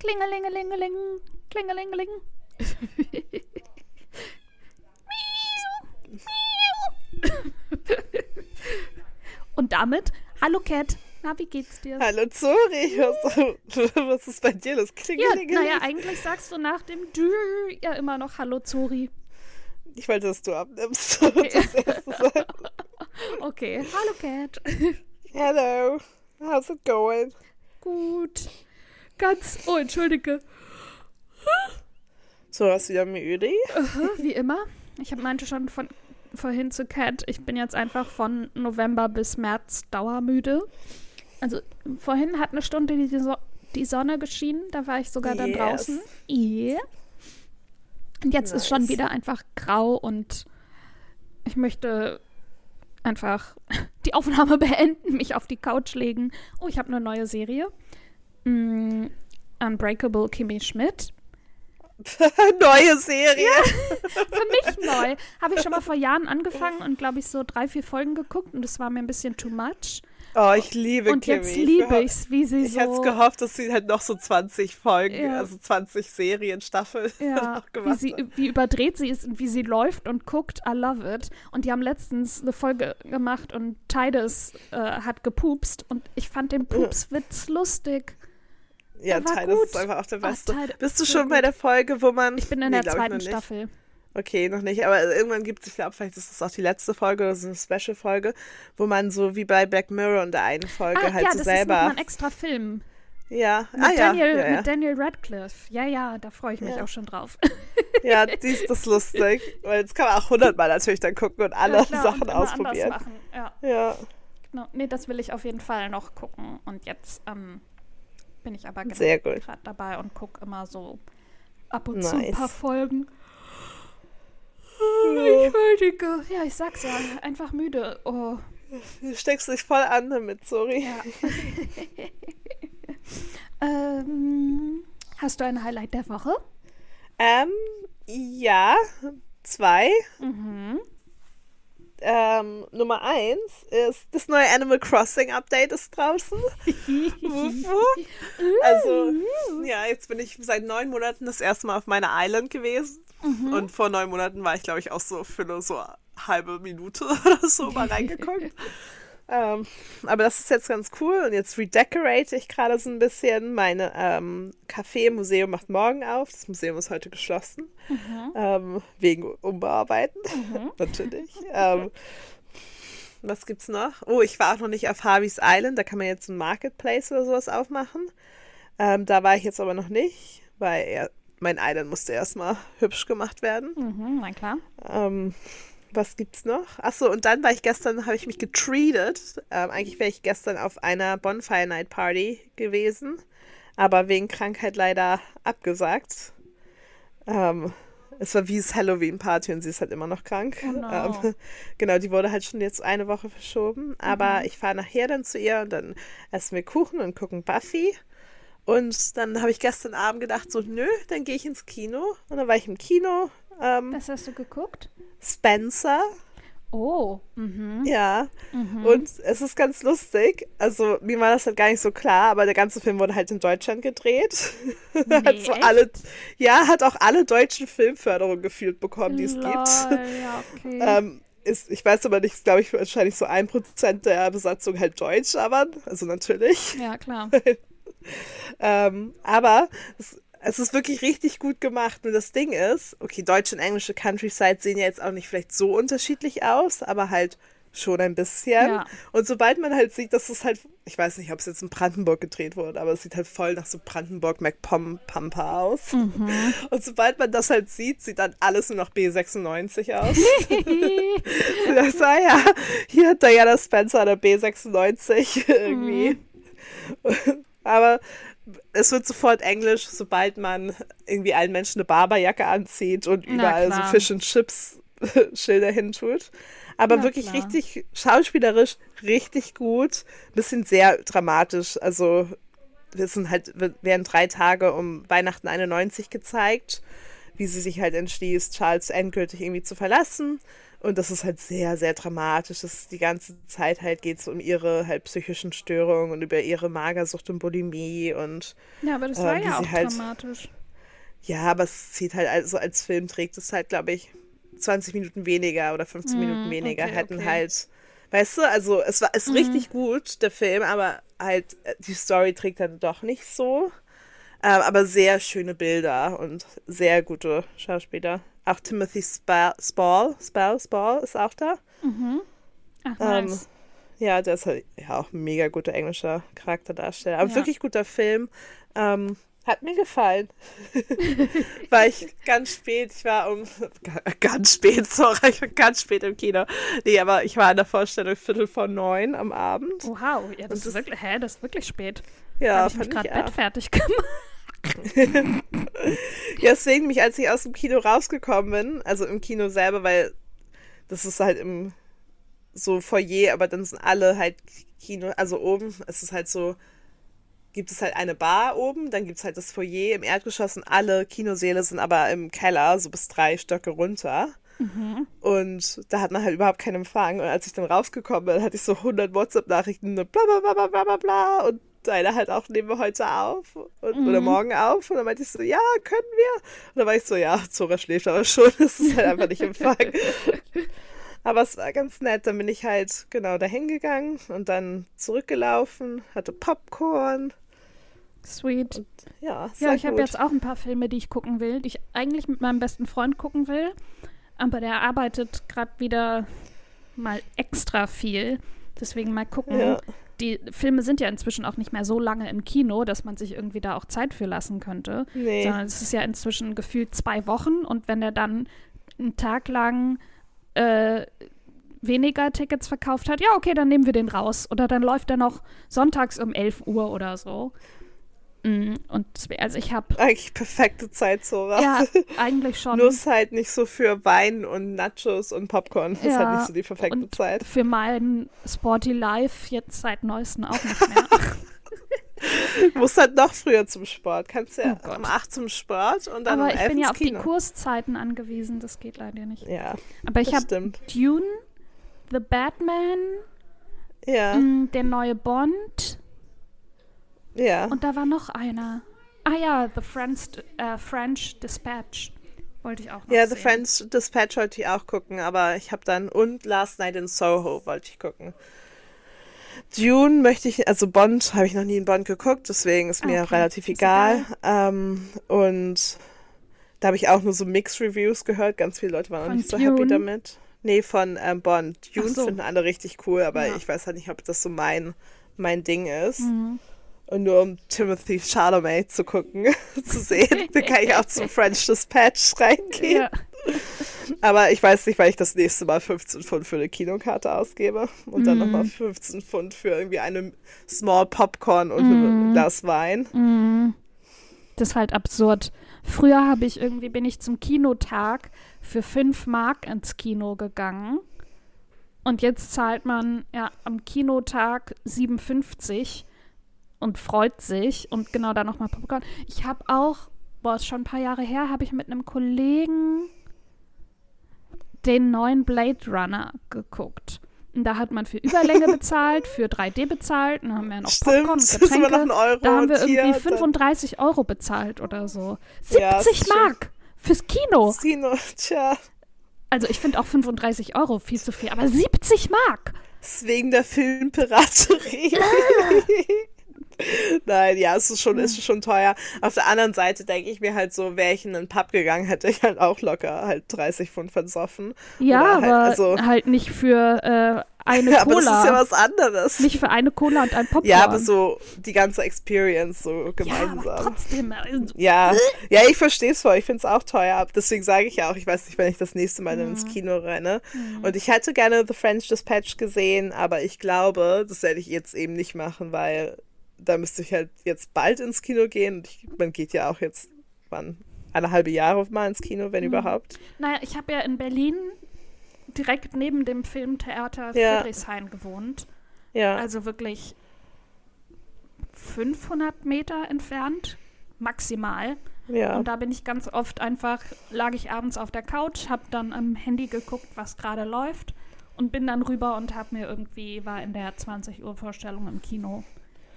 Klingelingelingeling, klingelingeling. Und damit, hallo Cat, na, wie geht's dir? Hallo Zori, was, was ist bei dir los? Ja, naja, eigentlich sagst du nach dem Dü ja immer noch Hallo Zori. Ich wollte, dass du abnimmst. Okay, okay. hallo Cat. Hello, how's it going? Gut. Ganz, oh, entschuldige. So, hast du wieder müde? Wie immer. Ich meinte schon von vorhin zu Cat, ich bin jetzt einfach von November bis März dauermüde. Also vorhin hat eine Stunde die, so die Sonne geschienen, da war ich sogar dann yes. draußen. Yeah. Und jetzt nice. ist schon wieder einfach grau und ich möchte einfach die Aufnahme beenden, mich auf die Couch legen. Oh, ich habe eine neue Serie. Mm, Unbreakable Kimmy Schmidt. Neue Serie. Für mich neu. Habe ich schon mal vor Jahren angefangen und glaube ich so drei, vier Folgen geguckt und das war mir ein bisschen too much. Oh, ich liebe Und Kimi. jetzt liebe ich es, wie sie ich so... Ich hätte gehofft, dass sie halt noch so 20 Folgen, ja. also 20 Serien, Staffeln ja, wie, sie, wie überdreht sie ist und wie sie läuft und guckt, I love it. Und die haben letztens eine Folge gemacht und Tides äh, hat gepupst und ich fand den Pupswitz lustig. Ja, Tides ist einfach auch der Beste. Ach, Bist du schon bei der Folge, wo man... Ich bin in nee, der zweiten Staffel. Okay, noch nicht, aber irgendwann gibt es, ich glaube, vielleicht ist das auch die letzte Folge oder so eine Special-Folge, wo man so wie bei Black Mirror in der einen Folge ah, halt ja, so das selber. Ist noch mal ein extra Film. Ja, mit ah, Daniel, ja, ja, Mit Daniel Radcliffe. Ja, ja, da freue ich mich ja. auch schon drauf. Ja, die ist das lustig. Weil jetzt kann man auch hundertmal natürlich dann gucken und alle klar, Sachen und ausprobieren. Machen. Ja. ja. Genau. Nee, das will ich auf jeden Fall noch gucken. Und jetzt ähm, bin ich aber gerade dabei und gucke immer so ab und nice. zu ein paar Folgen. Entschuldige. Ja, ich sag's ja, einfach müde. Oh. Du steckst dich voll an damit, sorry. Ja. ähm, hast du ein Highlight der Woche? Ähm, ja, zwei. Mhm. Ähm, Nummer eins ist, das neue Animal Crossing Update ist draußen. also, ja, jetzt bin ich seit neun Monaten das erste Mal auf meiner Island gewesen. Mhm. Und vor neun Monaten war ich, glaube ich, auch so für nur so eine halbe Minute oder so mal reingeguckt. ähm, aber das ist jetzt ganz cool. Und jetzt redecorate ich gerade so ein bisschen. Meine ähm, Café-Museum macht morgen auf. Das Museum ist heute geschlossen. Mhm. Ähm, wegen Umbearbeiten. Mhm. Natürlich. ähm, was gibt's noch? Oh, ich war auch noch nicht auf Harvey's Island. Da kann man jetzt ein Marketplace oder sowas aufmachen. Ähm, da war ich jetzt aber noch nicht, weil er mein Island musste erstmal hübsch gemacht werden. Mhm, na klar. Was gibt's noch? Achso, und dann war ich gestern, habe ich mich getreated. Ähm, eigentlich wäre ich gestern auf einer Bonfire Night Party gewesen, aber wegen Krankheit leider abgesagt. Ähm, es war wie das Halloween-Party und sie ist halt immer noch krank. Oh no. ähm, genau, die wurde halt schon jetzt eine Woche verschoben. Aber Mhm. ich fahre nachher dann zu ihr und dann essen wir Kuchen und gucken Buffy. Und dann habe ich gestern Abend gedacht, so, nö, dann gehe ich ins Kino. Und dann war ich im Kino. Ähm, Was hast du geguckt? Spencer, Oh, mhm. ja. mhm. Und es ist ganz lustig. Also, mir war das halt gar nicht so klar, aber der ganze Film wurde halt in Deutschland gedreht. hat so echt? alle, ja, hat auch alle deutschen Filmförderungen gefühlt bekommen, die es Lol, gibt. Ja, okay. Ähm, ist, ich weiß aber nicht, glaube ich, wahrscheinlich so ein Prozent der Besatzung halt Deutsch, aber, also natürlich. ja, klar. Ähm, aber es, es ist wirklich richtig gut gemacht. Nur das Ding ist, okay, deutsche und englische Countryside sehen ja jetzt auch nicht vielleicht so unterschiedlich aus, aber halt schon ein bisschen. Ja. Und sobald man halt sieht, dass es halt, ich weiß nicht, ob es jetzt in Brandenburg gedreht wurde, aber es sieht halt voll nach so Brandenburg MacPom Pampa aus. Mhm. Und sobald man das halt sieht, sieht dann alles nur noch B96 aus. das war ja, hier hat Diana Spencer eine B96 irgendwie. Aber es wird sofort Englisch, sobald man irgendwie allen Menschen eine Barberjacke anzieht und überall so. Fish and Chips Schilder hintut. Aber Na wirklich klar. richtig schauspielerisch, richtig gut. Bisschen sehr dramatisch. Also, wir sind halt, werden drei Tage um Weihnachten 91 gezeigt. wie sie sich halt entschließt, Charles endgültig irgendwie zu verlassen. Und das ist halt sehr, sehr dramatisch. Das ist die ganze Zeit halt geht es um ihre halt psychischen Störungen und über ihre Magersucht und Bulimie und Ja, aber das war ja auch halt, dramatisch. Ja, aber es zieht halt also als Film trägt es halt, glaube ich, 20 Minuten weniger oder 15 mm, Minuten weniger. Okay, Hätten okay. halt, weißt du, also es war ist mm. richtig gut, der Film, aber halt äh, die Story trägt dann doch nicht so. Ähm, aber sehr schöne Bilder und sehr gute Schauspieler. Auch Timothy Spall, Spall, Spall, Spall ist auch da. Mhm. Ach, ähm, nice. ja, der ist halt ja auch ein mega guter englischer Charakterdarsteller. Aber ja. wirklich guter Film. Ähm, hat mir gefallen. war ich ganz spät, ich war um ganz spät, sorry, ich war ganz spät im Kino. Nee, aber ich war in der Vorstellung Viertel vor neun am Abend. Oh, wow, ja, das, ist wirklich, hä, das ist wirklich spät. Ja, Habe ich mich gerade Bett fertig gemacht. Ja, deswegen mich, als ich aus dem Kino rausgekommen bin, also im Kino selber, weil das ist halt im so Foyer, aber dann sind alle halt Kino, also oben, es ist halt so, gibt es halt eine Bar oben, dann gibt es halt das Foyer im Erdgeschoss und alle Kinosäle sind aber im Keller, so bis drei Stöcke runter. Mhm. Und da hat man halt überhaupt keinen Empfang. Und als ich dann rausgekommen bin, hatte ich so 100 WhatsApp-Nachrichten, bla bla bla bla bla bla und deine halt auch, nehmen wir heute auf und, mhm. oder morgen auf. Und dann meinte ich so, ja, können wir. Und dann war ich so, ja, Zora schläft aber schon, das ist halt einfach nicht im Fall. aber es war ganz nett. Dann bin ich halt genau dahin gegangen und dann zurückgelaufen, hatte Popcorn. Sweet. Und, ja, ja, ich habe jetzt auch ein paar Filme, die ich gucken will, die ich eigentlich mit meinem besten Freund gucken will. Aber der arbeitet gerade wieder mal extra viel. Deswegen mal gucken, ja die Filme sind ja inzwischen auch nicht mehr so lange im Kino, dass man sich irgendwie da auch Zeit für lassen könnte. Nee. Sondern es ist ja inzwischen gefühlt zwei Wochen und wenn er dann einen Tag lang äh, weniger Tickets verkauft hat, ja, okay, dann nehmen wir den raus. Oder dann läuft er noch sonntags um 11 Uhr oder so. Mm, und also ich habe eigentlich perfekte Zeit, Zora. Ja, eigentlich schon. Nur ist halt nicht so für Wein und Nachos und Popcorn. Das ja, ist halt nicht so die perfekte und Zeit. Für mein Sporty Life jetzt seit neuestem auch nicht mehr. du musst halt noch früher zum Sport. Kannst ja oh um 8 zum Sport und dann Aber um ich bin ja auf Kino. die Kurszeiten angewiesen. Das geht leider nicht. Ja. Aber ich habe Dune, The Batman, ja. Mm, der neue Bond ja. Und da war noch einer. Ah ja, The French, äh, French Dispatch. Wollte ich auch noch Ja, The French Dispatch wollte ich auch gucken, aber ich habe dann und Last Night in Soho wollte ich gucken. Dune möchte ich, also Bond habe ich noch nie in Bond geguckt, deswegen ist mir okay. relativ egal. Ähm, und da habe ich auch nur so Mixed Reviews gehört. Ganz viele Leute waren auch nicht so happy damit. Nee, von ähm, Bond. Dune so. finden alle richtig cool, aber ja. ich weiß halt nicht, ob das so mein, mein Ding ist. Mhm. Und nur um Timothy Chalamet zu gucken, zu sehen, dann kann ich auch zum French Dispatch reingehen. Ja. Aber ich weiß nicht, weil ich das nächste Mal 15 Pfund für eine Kinokarte ausgebe und mm. dann nochmal 15 Pfund für irgendwie eine Small Popcorn und mm. ein Glas Wein. Mm. Das ist halt absurd. Früher habe ich irgendwie, bin ich zum Kinotag für 5 Mark ins Kino gegangen. Und jetzt zahlt man ja am Kinotag 57 und freut sich und genau da nochmal Popcorn. Ich habe auch, boah, ist schon ein paar Jahre her, habe ich mit einem Kollegen den neuen Blade Runner geguckt. Und da hat man für Überlänge bezahlt, für 3D bezahlt, und dann haben wir noch Stimmt, Popcorn und Getränke. Euro da haben wir irgendwie 35 Euro bezahlt oder so. 70 ja, Mark fürs Kino. Das Kino, tja. Also ich finde auch 35 Euro viel zu viel, aber 70 Mark. Deswegen der Filmpiraterie. Nein, ja, es ist schon, ist schon teuer. Auf der anderen Seite denke ich mir halt so, wäre ich in einen Pub gegangen, hätte ich halt auch locker halt 30 Pfund versoffen. Ja, halt, aber also, halt nicht für äh, eine ja, Cola. Aber das ist ja was anderes. Nicht für eine Cola und ein Popcorn. Ja, aber so die ganze Experience so gemeinsam. Ja, aber trotzdem. Also, ja, ja, ich verstehe es voll. Ich finde es auch teuer. Deswegen sage ich ja auch, ich weiß nicht, wenn ich das nächste Mal mhm. ins Kino renne. Mhm. Und ich hätte gerne The French Dispatch gesehen, aber ich glaube, das werde ich jetzt eben nicht machen, weil da müsste ich halt jetzt bald ins Kino gehen. Ich, man geht ja auch jetzt, wann? Eine halbe Jahre mal ins Kino, wenn mhm. überhaupt. Naja, ich habe ja in Berlin direkt neben dem Filmtheater ja. Friedrichshain gewohnt. Ja. Also wirklich 500 Meter entfernt, maximal. Ja. Und da bin ich ganz oft einfach, lag ich abends auf der Couch, habe dann am Handy geguckt, was gerade läuft und bin dann rüber und habe mir irgendwie, war in der 20 Uhr Vorstellung im Kino.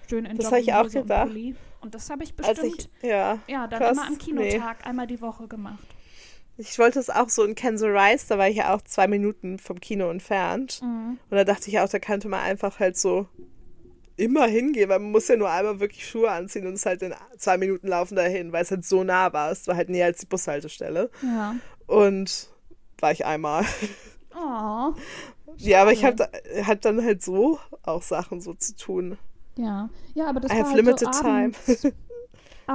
Schön in Das hab ich auch und gedacht. Pulli. Und das habe ich bestimmt, ich, ja. ja, dann krass, immer am Kinotag, einmal die Woche gemacht. Ich wollte es auch so in Kansas Rise, da war ich ja auch zwei Minuten vom Kino entfernt. Mhm. Und da dachte ich auch, da könnte man einfach halt so immer hingehen, weil man muss ja nur einmal wirklich Schuhe anziehen und es halt in zwei Minuten laufen dahin, weil es halt so nah war. Es war halt näher als die Bushaltestelle. Ja. Und war ich einmal. Oh, Ja, aber ich habe hab dann halt so auch Sachen so zu tun. Ja. Ja, aber das I war have halt limited so time. abends,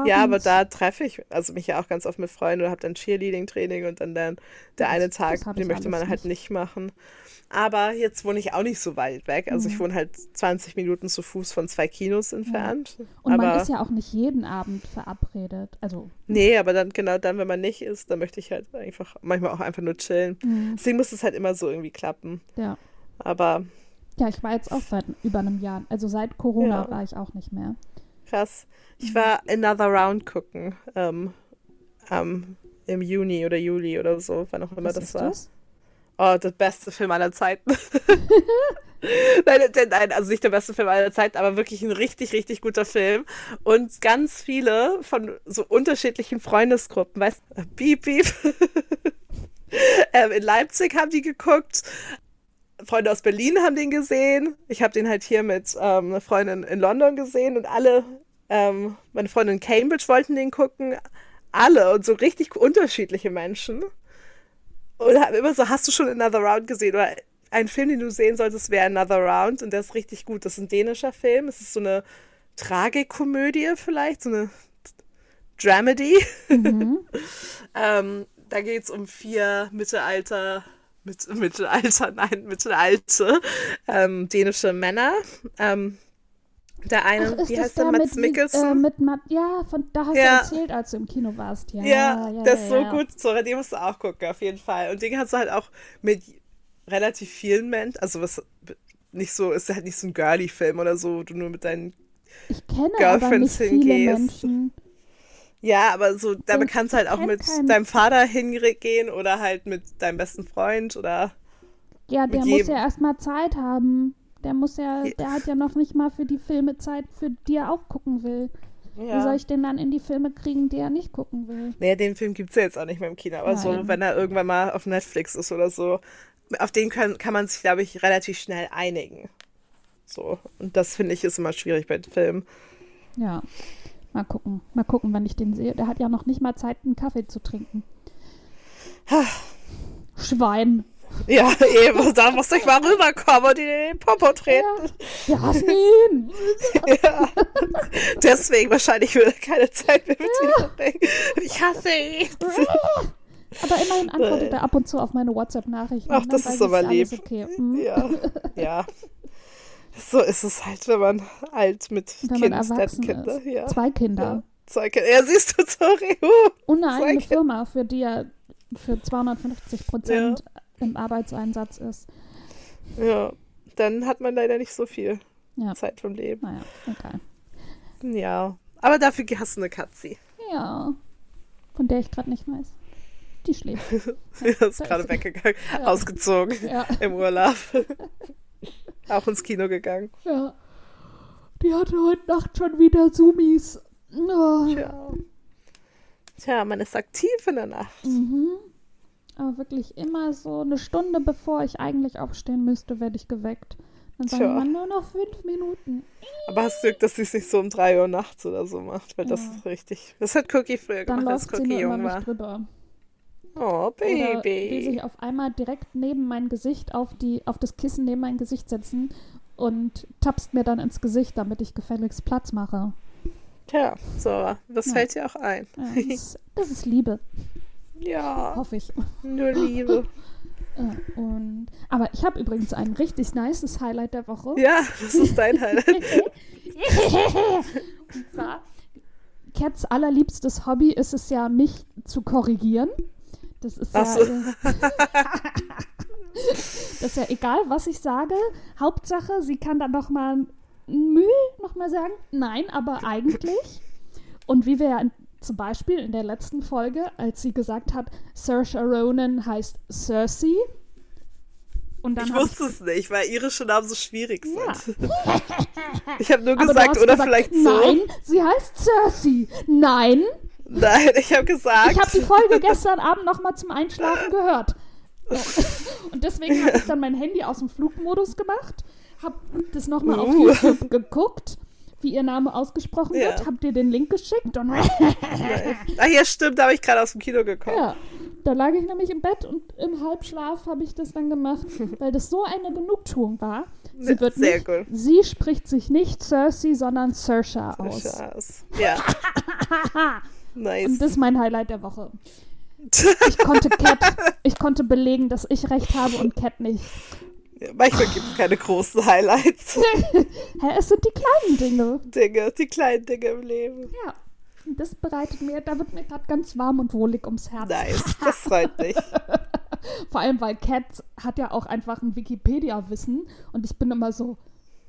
Ja, aber da treffe ich also mich ja auch ganz oft mit Freunden oder habe dann Cheerleading-Training und dann, dann der Das- eine Tag, den ich möchte man halt nicht. nicht machen. Aber jetzt wohne ich auch nicht so weit weg. Also ich Mhm. wohne halt 20 Minuten zu Fuß von zwei Kinos entfernt. Und aber man ist ja auch nicht jeden Abend verabredet. Also, nee, aber dann genau dann, wenn man nicht ist, dann möchte ich halt einfach manchmal auch einfach nur chillen. mh, Deswegen muss es halt immer so irgendwie klappen. ja. Aber Ja, ich war jetzt auch seit über einem Jahr. Also seit Corona Ja. war ich auch nicht mehr. krass. Ich war Another Round gucken. Ähm, ähm, Im Juni oder Juli oder so, wann auch immer Was das war. das? Oh, der beste Film aller Zeiten. nein, nein, nein, also nicht der beste Film aller Zeiten, aber wirklich ein richtig, richtig guter Film. Und ganz viele von so unterschiedlichen Freundesgruppen, weißt du, Piep, Piep. ähm, in Leipzig haben die geguckt. Freunde aus Berlin haben den gesehen. Ich habe den halt hier mit ähm, einer Freundin in London gesehen und alle, ähm, meine Freunde in Cambridge wollten den gucken. Alle und so richtig unterschiedliche Menschen. Und haben immer so, hast du schon Another Round gesehen? Oder ein Film, den du sehen solltest, wäre Another Round und der ist richtig gut. Das ist ein dänischer Film. Es ist so eine Tragikomödie vielleicht, so eine Dramedy. Mhm. ähm, da geht es um vier Mittelalter, mit, Mittelalter, nein, mittelalte ähm, dänische Männer. Ähm, der eine, Ach, wie heißt der, Mats Mikkelsen? Äh, mit Matt, ja, von da hast Ja. du erzählt, als du im Kino warst. Ja, Ja, ja, das ist so ja. gut. Sorry, den musst du auch gucken, auf jeden Fall. Und den kannst du halt auch mit relativ vielen Menschen, also was nicht so, ist halt nicht so ein Girly-Film oder so, wo du nur mit deinen, Ich kenne aber Girlfriends nicht viele hingehst. Menschen. Ja, aber so, damit kannst du halt auch mit keinen. deinem Vater hingehen oder halt mit deinem besten Freund oder, Ja, der muss ja erstmal Zeit haben. Der muss ja, Ja. der hat ja noch nicht mal für die Filme Zeit, für die er auch gucken will. Wie soll ja. ich den dann in die Filme kriegen, die er nicht gucken will? Naja, den Film gibt's ja jetzt auch nicht mehr im Kino, aber so, Nein. wenn er irgendwann mal auf Netflix ist oder so, auf den kann, kann man sich, glaube ich, relativ schnell einigen. So, und das finde ich ist immer schwierig bei Filmen. Ja, mal gucken. Mal gucken, wann ich den sehe. Der hat ja noch nicht mal Zeit, einen Kaffee zu trinken. Schwein. Ja, eben, da muss ich mal rüberkommen und ihn in den Popo treten. Ja, ihn. Ja. Deswegen wahrscheinlich würde er keine Zeit mehr mit dir verbringen. Ich hasse ihn. Aber immerhin antwortet er ab und zu auf meine WhatsApp-Nachrichten. Ach, Dann das ist aber lieb. Okay. Mhm. Ja, ja. So ist es halt, wenn man alt mit Wenn Kind, erwachsen Kinder, ist. ja. Zwei Kinder. Ja. Zwei Kinder. Ja, siehst du, sorry. Uh. Und eine eigene Kinder. Firma, für die er für 250 Prozent im Arbeitseinsatz ist. Ja, dann hat man leider nicht so viel Ja. Zeit vom Leben. Naja, egal. Ja, aber dafür hast du eine Katze. Ja. Von der ich gerade nicht weiß. Die schläft. Die ist gerade weggegangen, Ja. ausgezogen Ja. im Urlaub. Auch ins Kino gegangen. ja. Die hatte heute Nacht schon wieder Zoomies. Oh. Tja. Tja, man ist aktiv in der Nacht. Mhm. Aber wirklich immer so eine Stunde bevor ich eigentlich aufstehen müsste, werde ich geweckt. Dann sagen Tja. man nur noch fünf Minuten. Aber hast Glück, dass sie es nicht so um 3 Uhr nachts oder so macht, weil das Ja. ist richtig. Das hat Cookie früher Dann gemacht, als Cookie jung war. drüber. Oh, Oder will Baby. sich auf einmal direkt neben mein Gesicht auf, die, auf das Kissen neben mein Gesicht setzen und tapst mir dann ins Gesicht, damit ich gefälligst Platz mache. Tja, so, das Ja. fällt dir auch ein. Ja, das, ist, das ist Liebe, Ja, hoffe ich. nur Liebe. Und, aber ich habe übrigens ein richtig nices Highlight der Woche. Ja, das ist dein Highlight. Und zwar, Cats allerliebstes Hobby ist es ja, mich zu korrigieren. Das ist Ach ja. so. äh, das ist ja egal, was ich sage. Hauptsache, sie kann dann nochmal Mühe nochmal sagen. Nein, aber eigentlich. Und wie wir ja zum Beispiel in der letzten Folge, als sie gesagt hat, Saoirse Ronan heißt Cersei. Und dann ich wusste es nicht, weil irische Namen so schwierig sind. Ja. Ich habe nur gesagt, oder gesagt, vielleicht so. Nein, sie heißt Cersei. Nein, Nein, ich habe gesagt. ich habe die Folge gestern Abend noch mal zum Einschlafen gehört. Und deswegen habe ich dann mein Handy aus dem Flugmodus gemacht, habe das noch mal auf Uh. YouTube geguckt, wie ihr Name ausgesprochen Ja. wird, hab dir den Link geschickt und Ah, ja, stimmt, da habe ich gerade aus dem Kino gekommen. ja, da lag ich nämlich im Bett und im Halbschlaf habe ich das dann gemacht, weil das so eine Genugtuung war. Sie wird Sehr nicht, gut. sie spricht sich nicht Cersei, sondern Saoirse aus. Ja. nice. Und das ist mein Highlight der Woche. Ich konnte Cat, ich konnte belegen, dass ich recht habe und Cat nicht. Manchmal gibt es keine großen Highlights. Hä, es sind die kleinen Dinge. Dinge, die kleinen Dinge im Leben. Ja. Und das bereitet mir, da wird mir gerade ganz warm und wohlig ums Herz. Nice, das freut mich. Vor allem, weil Cat hat ja auch einfach ein Wikipedia-Wissen und ich bin immer so,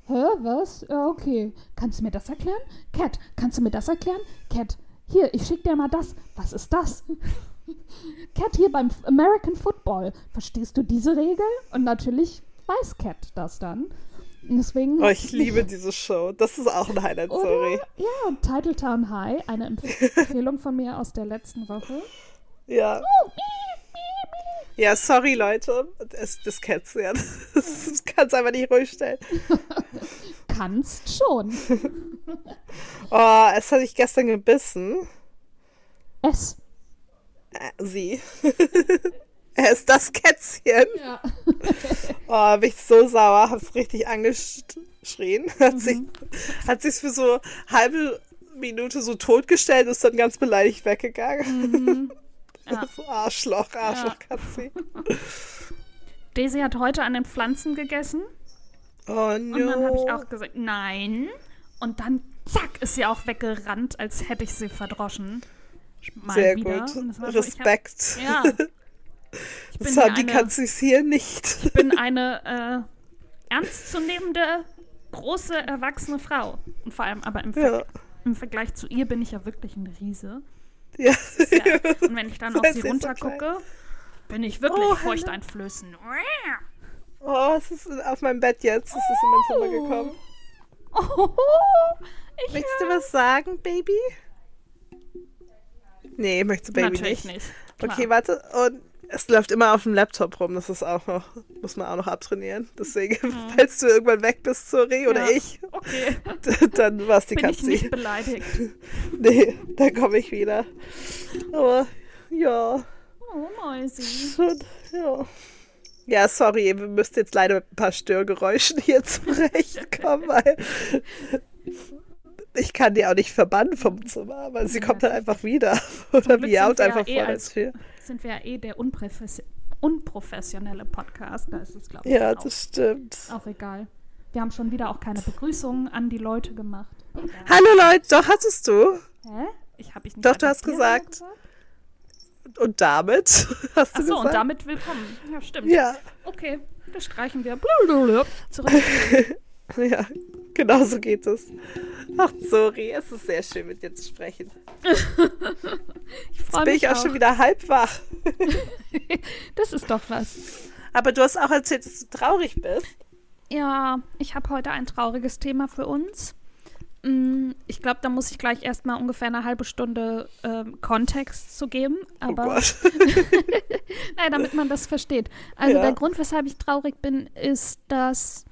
hä, was? Ja, okay. Kannst du mir das erklären? Cat, kannst du mir das erklären? Cat, hier, ich schick dir mal das. Was ist das? Cat, hier beim American Football. Verstehst du diese Regel? Und natürlich weiß Cat das dann. Deswegen. Oh, ich liebe diese Show. Das ist auch ein Highlight, Oder? sorry. Ja, Titletown High, eine Empf Empfehlung von mir aus der letzten Woche. Ja. Ja, sorry, Leute. Das, das kennst du ja. Das kannst einfach nicht ruhig stellen. Kannst schon. Oh, es hat sich gestern gebissen. Es. Äh, sie. er ist das Kätzchen. Ja. Oh, bin ich so sauer. Hab's richtig angeschrien. Hat sich, hat sich für so halbe Minute so totgestellt und ist dann ganz beleidigt weggegangen. Ja. So Arschloch, Arschloch, Katzi. Daisy hat heute an den Pflanzen gegessen. Oh no. Und dann habe ich auch gesagt, nein. Und dann, zack, ist sie auch weggerannt, als hätte ich sie verdroschen. Mal Sehr wieder. gut. War so, Respekt. Hab, ja. Ich bin, das haben die eine, Katzis hier nicht. ich bin eine äh, ernstzunehmende, große, erwachsene Frau. Und vor allem aber im, Ver Ja. im Vergleich zu ihr bin ich ja wirklich ein Riese. Ja. Ja. Und wenn ich dann auf sie ist so runtergucke, bin ich wirklich Oh, feuchteinflößend. Oh, es ist auf meinem Bett jetzt. Es ist in mein Zimmer gekommen. Oh, ich Möchtest du was sagen, Baby? Nee, möchtest du Baby Natürlich nicht. nicht. Okay, warte. Und es läuft immer auf dem Laptop rum. Das ist auch noch, muss man auch noch abtrainieren. Deswegen, falls du irgendwann weg bist, sorry, oder Mhm. Ja. ich, Okay, dann war es die bin ich Katze. nicht beleidigt. Nee, dann komme ich wieder. Aber ja, Oh, Mäusi. schon, ja. Ja, sorry, wir müsst jetzt leider mit ein paar Störgeräuschen hier zurechtkommen, weil ich kann die auch nicht verbannen vom Zimmer, weil sie kommt dann einfach wieder. Oder miaut einfach ja eh vor der als- Tür. Sind wir ja eh der unprofes unprofessionelle Podcast. Da ist es, glaube ich, Ja, auch, das stimmt. auch egal. Wir haben schon wieder auch keine Begrüßungen an die Leute gemacht. Egal. Hallo Leute, doch hattest du. Hä? Ich habe ich nicht Doch, du hast adoptiert gesagt. Und damit hast du Achso, gesagt. und damit willkommen. Ja, stimmt. Ja, Okay, das streichen wir. Blablabla. Zurück. ja, genau so geht es. Ach, sorry, es ist sehr schön mit dir zu sprechen. Ich freue Bin ich auch, schon wieder halb wach. Das ist doch was. Aber du hast auch erzählt, dass du traurig bist. Ja, ich habe heute ein trauriges Thema für uns. Mm, Ich glaube, da muss ich gleich erstmal ungefähr eine halbe Stunde ähm, Kontext zu geben. Aber oh Gott. Nein, damit man das versteht. Also Ja. der Grund, weshalb ich traurig bin, ist, dass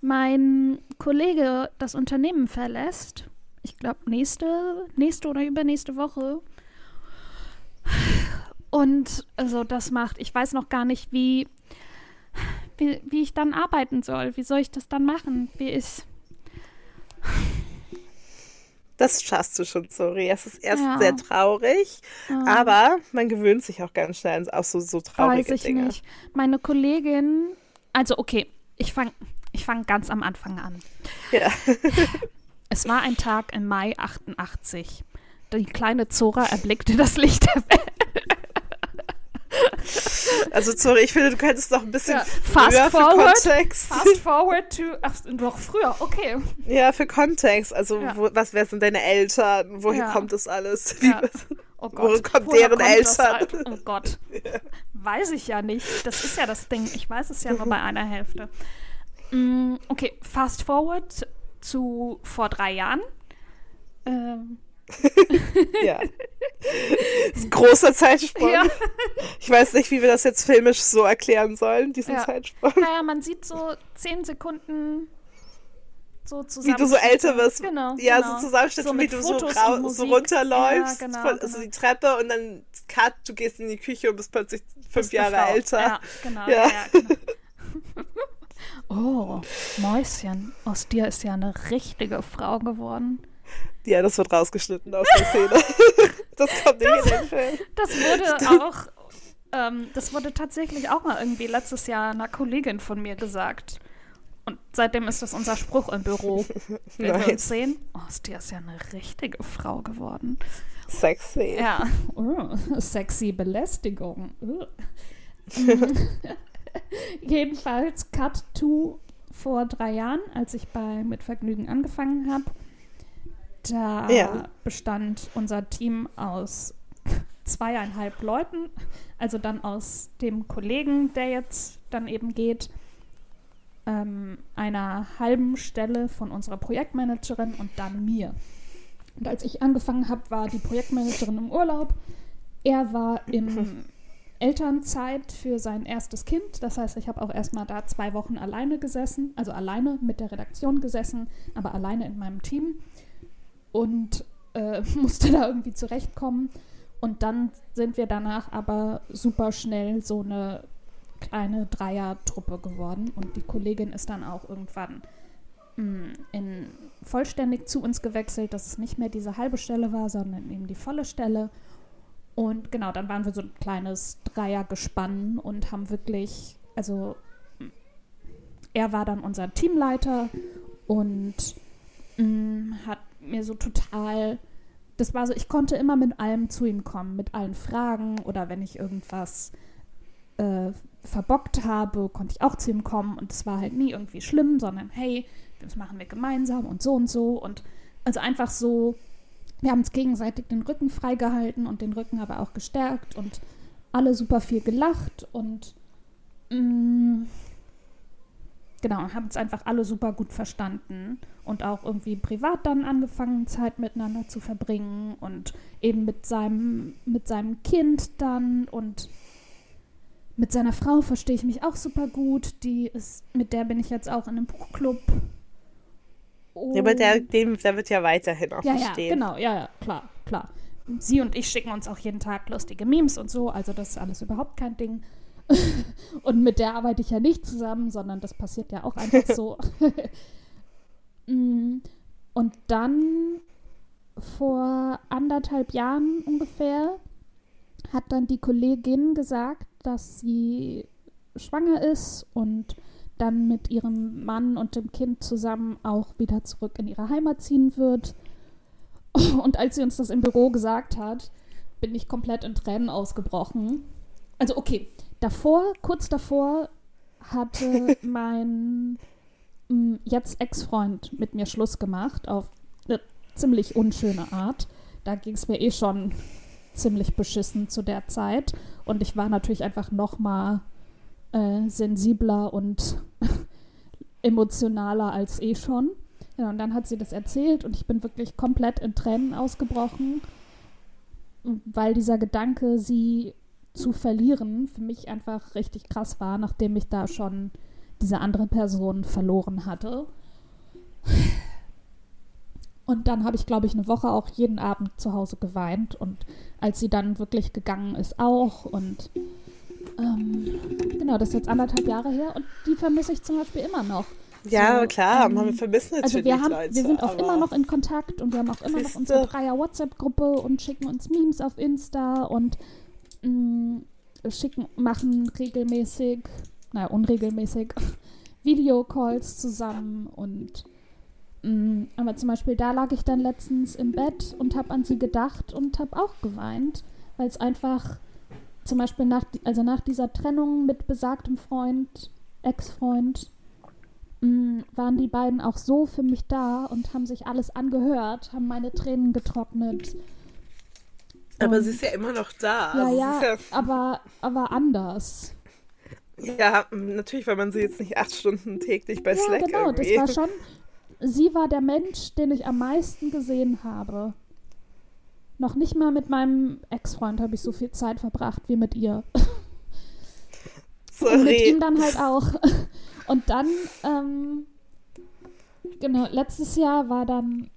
mein Kollege das Unternehmen verlässt. Ich glaube, nächste, nächste oder übernächste Woche. Und also das macht, ich weiß noch gar nicht, wie, wie, wie ich dann arbeiten soll. Wie soll ich das dann machen? Wie ist. Das schaffst du schon, sorry. Es ist erst Ja. sehr traurig, ähm, aber man gewöhnt sich auch ganz schnell auf so, so traurige Weiß ich Dinge. nicht. Meine Kollegin, also okay, ich fange ich fang ganz am Anfang an. Ja. Es war ein Tag im Mai 88. Die kleine Zora erblickte das Licht der Welt. Also sorry, ich finde, du könntest noch ein bisschen Ja, fast früher forward. für Kontext. Fast forward to. Ach, doch früher, okay. Ja, für Kontext. Also Ja. wo, was wer sind deine Eltern? Woher Ja. kommt das alles? Wie, Ja. Oh Gott. Woher kommt woher deren das Eltern? halt? Oh Gott. Weiß ich ja nicht. Das ist ja das Ding. Ich weiß es ja nur bei einer Hälfte. Mm, okay, fast forward zu vor drei Jahren. Ähm, Ja. Ist ein großer Zeitsprung. ja. Ich weiß nicht, wie wir das jetzt filmisch so erklären sollen, diesen Ja. Zeitsprung. Naja, man sieht so zehn Sekunden so zusammen. Wie du so älter wirst. Genau. Ja, genau. so Zusammenschnitt, So wie du so, so runterläufst, Ja, genau, von, also genau. die Treppe und dann cut, du gehst in die Küche und bist plötzlich fünf Bist Jahre älter. Ja, genau. Ja. genau. oh, Mäuschen, aus dir ist ja eine richtige Frau geworden. Ja, das wird rausgeschnitten aus der Szene. das kommt nicht in den Film. Das wurde auch, ähm, das wurde tatsächlich auch mal irgendwie letztes Jahr einer Kollegin von mir gesagt. Und seitdem ist das unser Spruch im Büro. Wenn wir uns Nice. sehen, oh, dir ist ja eine richtige Frau geworden. Sexy. Ja. Oh, sexy Belästigung. Oh. Jedenfalls Cut to vor drei Jahren, als ich bei Mit Vergnügen angefangen habe. Da Ja. bestand unser Team aus zweieinhalb Leuten, also dann aus dem Kollegen, der jetzt dann eben geht, ähm, einer halben Stelle von unserer Projektmanagerin und dann mir. Und als ich angefangen habe, war die Projektmanagerin im Urlaub. Er war in Elternzeit für sein erstes Kind. Das heißt, ich habe auch erstmal da zwei Wochen alleine gesessen, also alleine mit der Redaktion gesessen, aber alleine in meinem Team und äh, musste da irgendwie zurechtkommen. Und dann sind wir danach aber super schnell so eine kleine Dreier-Truppe geworden. Und die Kollegin ist dann auch irgendwann mh, in vollständig zu uns gewechselt, dass es nicht mehr diese halbe Stelle war, sondern eben die volle Stelle. Und genau, dann waren wir so ein kleines Dreiergespann und haben wirklich, also er war dann unser Teamleiter und mh, hat mir so total, das war so, ich konnte immer mit allem zu ihm kommen, mit allen Fragen oder wenn ich irgendwas äh, verbockt habe, konnte ich auch zu ihm kommen und es war halt nie irgendwie schlimm, sondern hey, das machen wir gemeinsam und so und so und also einfach so, wir haben uns gegenseitig den Rücken freigehalten und den Rücken aber auch gestärkt und alle super viel gelacht und mh, genau, haben uns einfach alle super gut verstanden und auch irgendwie privat dann angefangen, Zeit miteinander zu verbringen und eben mit seinem, mit seinem Kind dann und mit seiner Frau verstehe ich mich auch super gut. Die ist, mit der bin ich jetzt auch in einem Buchclub. Ja, aber der, Und- dem, der wird ja weiterhin auch ja, ja, bestehen. genau, ja, ja, klar, klar. Sie und ich schicken uns auch jeden Tag lustige Memes und so, also das ist alles überhaupt kein Ding. und mit der arbeite ich ja nicht zusammen, sondern das passiert ja auch einfach so. Mm, und dann vor anderthalb Jahren ungefähr hat dann die Kollegin gesagt, dass sie schwanger ist und dann mit ihrem Mann und dem Kind zusammen auch wieder zurück in ihre Heimat ziehen wird. Und als sie uns das im Büro gesagt hat, bin ich komplett in Tränen ausgebrochen. Also okay, davor, kurz davor, hatte mein mm, jetzt Ex-Freund mit mir Schluss gemacht auf eine ziemlich unschöne Art. Da ging es mir eh schon ziemlich beschissen zu der Zeit. Und ich war natürlich einfach noch mal äh, sensibler und emotionaler als eh schon. Ja, und dann hat sie das erzählt und ich bin wirklich komplett in Tränen ausgebrochen, weil dieser Gedanke, sie zu verlieren, für mich einfach richtig krass war, nachdem ich da schon diese andere Person verloren hatte. Und dann habe ich, glaube ich, eine Woche auch jeden Abend zu Hause geweint. Und als sie dann wirklich gegangen ist, auch. Und ähm, genau, das ist jetzt anderthalb Jahre her. Und die vermisse ich zum Beispiel immer noch. Ja, So, klar, ähm, man vermisst natürlich Also wir, haben, Leute. wir sind auch immer noch in Kontakt und wir haben auch immer noch unsere Dreier-WhatsApp-Gruppe und schicken uns Memes auf Insta und mh, schicken, machen regelmäßig, naja, unregelmäßig Videocalls zusammen und mh, aber zum Beispiel da lag ich dann letztens im Bett und habe an sie gedacht und habe auch geweint, weil es einfach zum Beispiel nach, also nach dieser Trennung mit besagtem Freund, Ex-Freund, mm, waren die beiden auch so für mich da und haben sich alles angehört, haben meine Tränen getrocknet. Aber und, sie ist ja immer noch da. Ja, also ja, ja, aber, aber anders. Ja, natürlich, weil man sie jetzt nicht acht Stunden täglich bei ja, Slack genau, irgendwie. das war schon, sie war der Mensch, den ich am meisten gesehen habe. Noch nicht mal mit meinem Ex-Freund habe ich so viel Zeit verbracht wie mit ihr. Sorry. Und mit ihm dann halt auch. Und dann, ähm, genau, letztes Jahr war dann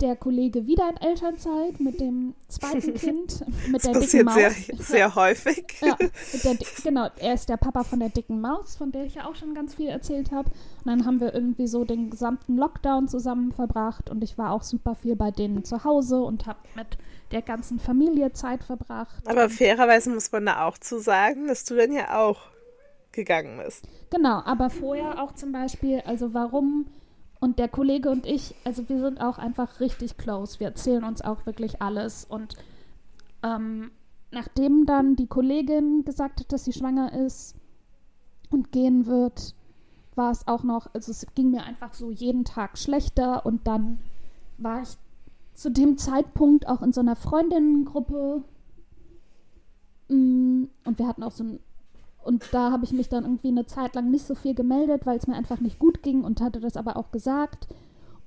der Kollege wieder in Elternzeit mit dem zweiten Kind, mit der dicken Maus. Sehr, sehr häufig. Ja, der, genau, er ist der Papa von der dicken Maus, von der ich ja auch schon ganz viel erzählt habe. Und dann haben wir irgendwie so den gesamten Lockdown zusammen verbracht und ich war auch super viel bei denen zu Hause und habe mit der ganzen Familie Zeit verbracht. Aber fairerweise muss man da auch zu sagen, dass du dann ja auch gegangen bist. Genau, aber vorher auch zum Beispiel, also warum und der Kollege und ich, also wir sind auch einfach richtig close. Wir erzählen uns auch wirklich alles. Und ähm, nachdem dann die Kollegin gesagt hat, dass sie schwanger ist und gehen wird, war es auch noch, also es ging mir einfach so jeden Tag schlechter. Und dann war ich zu dem Zeitpunkt auch in so einer Freundinnengruppe. Mm, und wir hatten auch so ein und da habe ich mich dann irgendwie eine Zeit lang nicht so viel gemeldet, weil es mir einfach nicht gut ging und hatte das aber auch gesagt.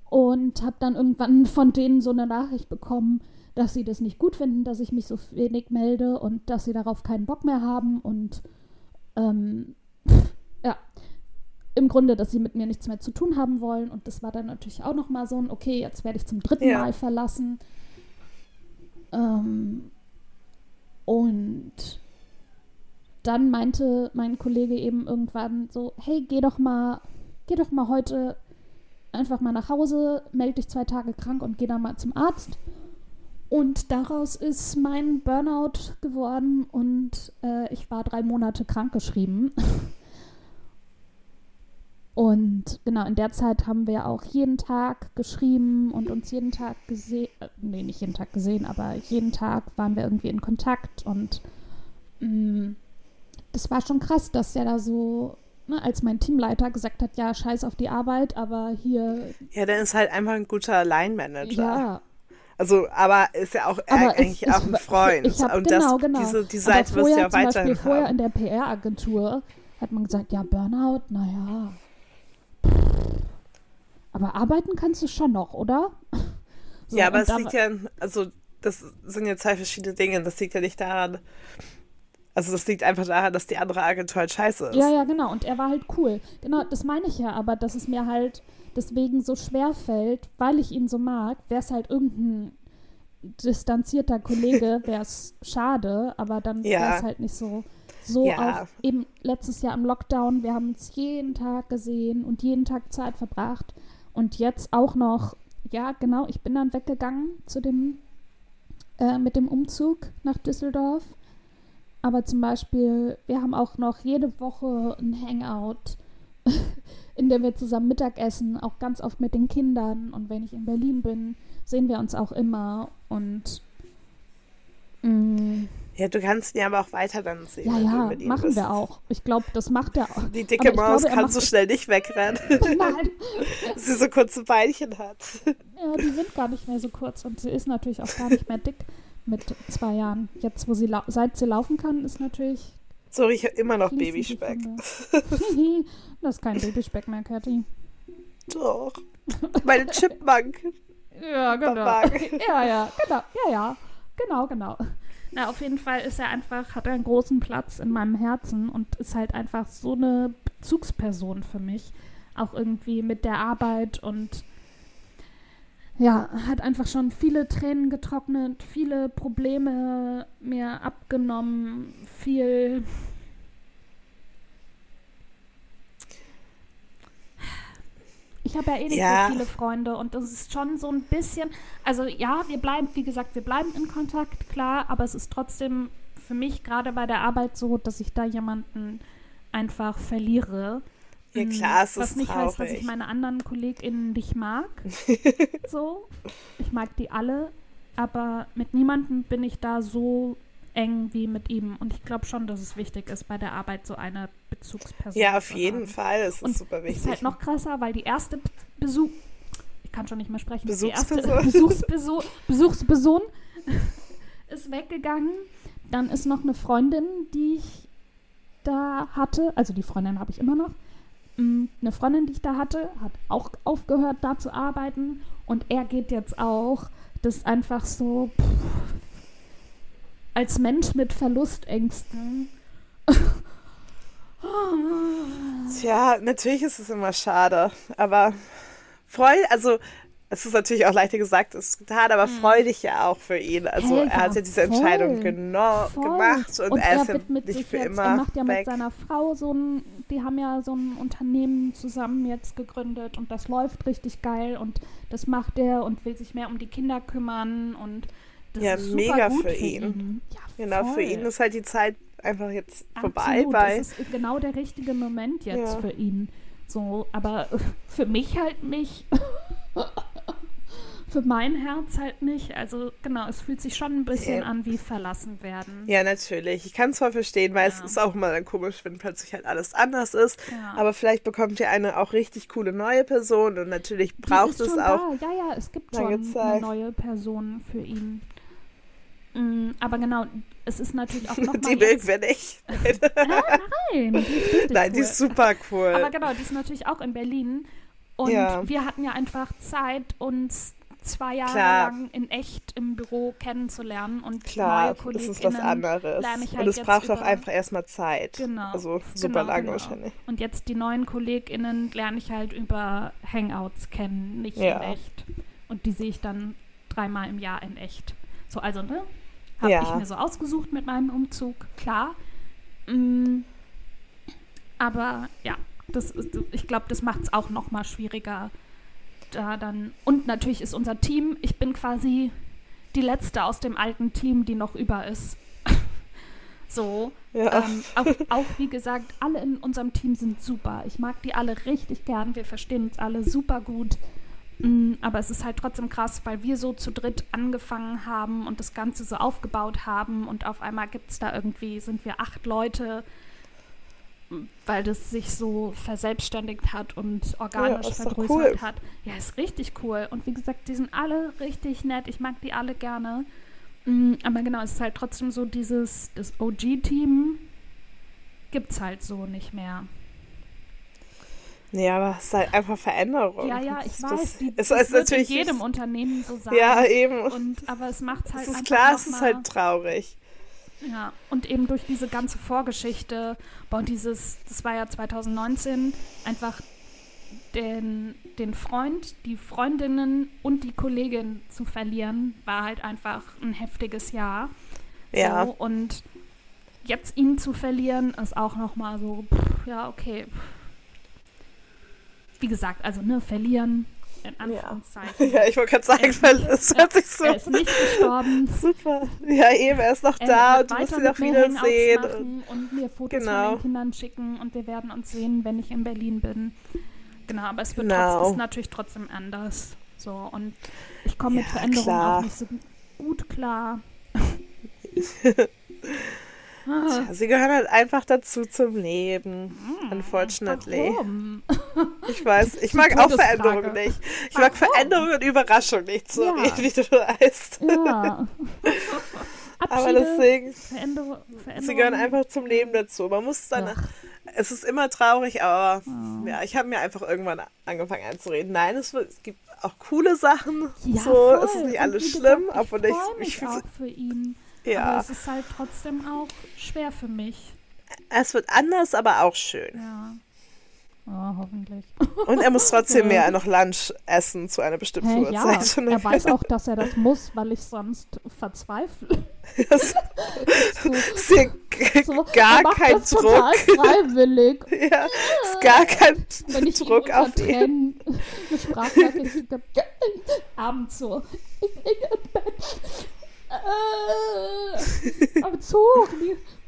Und habe dann irgendwann von denen so eine Nachricht bekommen, dass sie das nicht gut finden, dass ich mich so wenig melde und dass sie darauf keinen Bock mehr haben. Und ähm, ja, im Grunde, dass sie mit mir nichts mehr zu tun haben wollen. Und das war dann natürlich auch nochmal so ein, okay, jetzt werde ich zum dritten ja. Mal verlassen. Ähm, und dann meinte mein Kollege eben irgendwann so, hey, geh doch mal, geh doch mal heute einfach mal nach Hause, melde dich zwei Tage krank und geh dann mal zum Arzt. Und daraus ist mein Burnout geworden und äh, ich war drei Monate krankgeschrieben. und genau, in der Zeit haben wir auch jeden Tag geschrieben und uns jeden Tag gesehen, äh, nee, nicht jeden Tag gesehen, aber jeden Tag waren wir irgendwie in Kontakt und mh, mm, das war schon krass, dass der da so, ne, als mein Teamleiter gesagt hat, ja, scheiß auf die Arbeit, aber hier. Ja, der ist halt einfach ein guter Line-Manager. Ja. Also, aber ist ja auch aber eigentlich es, auch ein Freund. Ich hab, und genau, das, genau. Diese, die Seite wirst du ja weiterhin Beispiel haben. Vorher in der PR-Agentur hat man gesagt, ja, Burnout, naja. Aber arbeiten kannst du schon noch, oder? So, ja, aber es liegt ja, also das sind ja zwei verschiedene Dinge. Das liegt ja nicht daran, also das liegt einfach daran, dass die andere Agentur halt scheiße ist. Ja, ja, genau. Und er war halt cool. Genau, das meine ich ja, aber dass es mir halt deswegen so schwer fällt, weil ich ihn so mag, wäre es halt irgendein distanzierter Kollege, wäre es schade, aber dann ja. wäre es halt nicht so. So ja. auch eben letztes Jahr im Lockdown, wir haben uns jeden Tag gesehen und jeden Tag Zeit verbracht. Und jetzt auch noch, ja, genau, ich bin dann weggegangen zu dem, äh, mit dem Umzug nach Düsseldorf aber zum Beispiel, wir haben auch noch jede Woche ein Hangout, in dem wir zusammen Mittag essen, auch ganz oft mit den Kindern. Und wenn ich in Berlin bin, sehen wir uns auch immer. Und mm, ja, du kannst ihn aber auch weiter dann sehen. Ja, ja, machen bist. wir auch. Ich glaube, das macht er auch. Die dicke Maus glaube, kann so schnell nicht wegrennen. Nein. sie so kurze Beinchen hat. Ja, die sind gar nicht mehr so kurz und sie ist natürlich auch gar nicht mehr dick mit zwei Jahren. Jetzt, wo sie seit sie laufen kann, ist natürlich. So, ich habe immer noch Babyspeck. das ist kein Babyspeck mehr, Kathi. Doch. Meine Chipmunk. ja, genau. ja, ja, genau. Ja, ja. Genau, genau. Na, auf jeden Fall ist er einfach, hat er einen großen Platz in meinem Herzen und ist halt einfach so eine Bezugsperson für mich. Auch irgendwie mit der Arbeit und ja, hat einfach schon viele Tränen getrocknet, viele Probleme mir abgenommen, viel. Ich habe ja eh nicht ja. so viele Freunde und das ist schon so ein bisschen. Also ja, wir bleiben, wie gesagt, wir bleiben in Kontakt, klar, aber es ist trotzdem für mich gerade bei der Arbeit so, dass ich da jemanden einfach verliere. Ja, klar, es Was ist nicht traurig. heißt, dass ich meine anderen KollegInnen nicht mag. so. Ich mag die alle, aber mit niemandem bin ich da so eng wie mit ihm. Und ich glaube schon, dass es wichtig ist, bei der Arbeit so eine Bezugsperson Ja, auf jeden haben. Fall. Es ist Und super wichtig. ist halt noch krasser, weil die erste Be- Besuch... Ich kann schon nicht mehr sprechen. Die erste Besuchsperson? Besuchsperson, Besuchsperson ist weggegangen. Dann ist noch eine Freundin, die ich da hatte. Also die Freundin habe ich immer noch. Mm, Eine Freundin, die ich da hatte, hat auch aufgehört, da zu arbeiten. Und er geht jetzt auch. Das ist einfach so... Pff, als Mensch mit Verlustängsten. Tja, natürlich ist es immer schade, aber freu, also es ist natürlich auch leichter gesagt, es ist getan, aber freu dich ja auch für ihn. Also Hey, er hat ja, diese. Entscheidung Voll. gemacht und, er ist ja nicht sich für jetzt, immer er macht ja mit weg. seiner Frau so ein, die haben ja so ein Unternehmen zusammen jetzt gegründet und das läuft richtig geil und das macht er und will sich mehr um die Kinder kümmern und das Ja, ist super mega gut für für ihn. ihn. Ja, Genau, für voll. ihn ist halt die Zeit einfach jetzt vorbei Absolut, bei. Das ist genau der richtige Moment jetzt Ja. für ihn. So, aber für mich halt nicht. für mein Herz halt nicht. Also genau, es fühlt sich schon ein bisschen Ja. an wie verlassen werden. Ja, natürlich. Ich kann es voll verstehen, weil es Ja. ist auch mal dann komisch, wenn plötzlich halt alles anders ist. Ja. Aber vielleicht bekommt ihr eine auch richtig coole neue Person und natürlich braucht es auch. Da. Ja, ja, es gibt schon eine Zeit. neue Person für ihn. Mm, aber genau, es ist natürlich auch nochmal. Die mögen wir nicht. Nein, die ist Nein, die cool. ist super cool. Aber genau, die ist natürlich auch in Berlin. Und wir hatten ja einfach Zeit, uns zwei Jahre Klar. lang in echt im Büro kennenzulernen und Klar, neue das KollegInnen ist was anderes. ich und halt es braucht auch einfach erstmal Zeit. Genau. Also super genau, lange genau. wahrscheinlich. Und jetzt die neuen KollegInnen lerne ich halt über Hangouts kennen, nicht Ja. in echt. Und die sehe ich dann dreimal im Jahr in echt. So, also, ne? Habe Ja. ich mir so ausgesucht mit meinem Umzug, klar. Mm, aber ja, das ist, ich glaube, das macht es auch noch mal schwieriger. Da dann. Und natürlich ist unser Team, ich bin quasi die letzte aus dem alten Team, die noch über ist. so. Ja. Ähm, auch, auch wie gesagt, alle in unserem Team sind super. Ich mag die alle richtig gern. Wir verstehen uns alle super gut. Mm, Aber es ist halt trotzdem krass, weil wir so zu dritt angefangen haben und das Ganze so aufgebaut haben und auf einmal gibt es da irgendwie, sind wir acht Leute, weil das sich so verselbstständigt hat und organisch doch vergrößert cool. hat. Ja, ist richtig cool. Und wie gesagt, die sind alle richtig nett. Ich mag die alle gerne. Mm, Aber genau, es ist halt trotzdem so dieses, das OG-Team gibt's halt so nicht mehr. Nee, aber es ist halt einfach Veränderung. Ja, ja, ich Das- weiß, die, es das ist natürlich in jedem Unternehmen so sein. Ja, eben. Und, aber es macht halt es ist klar, es ist halt traurig. Ja, und eben durch diese ganze Vorgeschichte, und dieses, das war ja 2019, einfach den, den Freund, die Freundinnen und die Kollegin zu verlieren, war halt einfach ein heftiges Jahr. Ja. So, und jetzt ihn zu verlieren, ist auch nochmal so, pff, ja, okay. Wie gesagt, also, ne, verlieren, in Anführungszeichen. Ja, ich wollte gerade sagen, weil es ja, hört sich so Er ist nicht gestorben. super. Ja, eben, er ist noch Er da und du musst ihn auch wiedersehen. machen und mir Fotos Genau. von den Kindern schicken und wir werden uns sehen, wenn ich in Berlin bin. Genau, aber es wird Genau. trotz, ist natürlich trotzdem anders. So und ich komme mit Ja, Veränderungen klar. auch nicht so gut klar. Ja, sie gehören halt einfach dazu zum Leben. Unfortunately. Warum? Ich weiß, ich mag auch. Veränderungen nicht. Ich mag Warum? Veränderungen und Überraschung nicht, so Ja. wie du weißt. Ja. Aber Abschiede, deswegen, Veränderung, Veränderung. sie gehören einfach zum Leben dazu. Man muss dann, Ach. es ist immer traurig, aber Oh. ja, ich habe mir einfach irgendwann angefangen einzureden. Nein, es, es gibt auch coole Sachen. Ja, so, voll. es ist nicht alles schlimm, obwohl ich ich, freue mich ich, auch für ihn. Aber ja, es ist halt trotzdem auch schwer für mich. es wird anders, aber auch schön. Ja. Oh, hoffentlich. Und er muss trotzdem mehr noch Lunch essen zu einer bestimmten Hä, ja, Uhrzeit. er weiß auch, dass er das muss, weil ich sonst verzweifle. Das So, ist g- so, gar kein das total Druck. freiwillig. Ja, ist gar kein Wenn ich Druck ihm auf ihn. Eine Sprachnachricht abends so, ich bin im Bett. Äh, am Zug.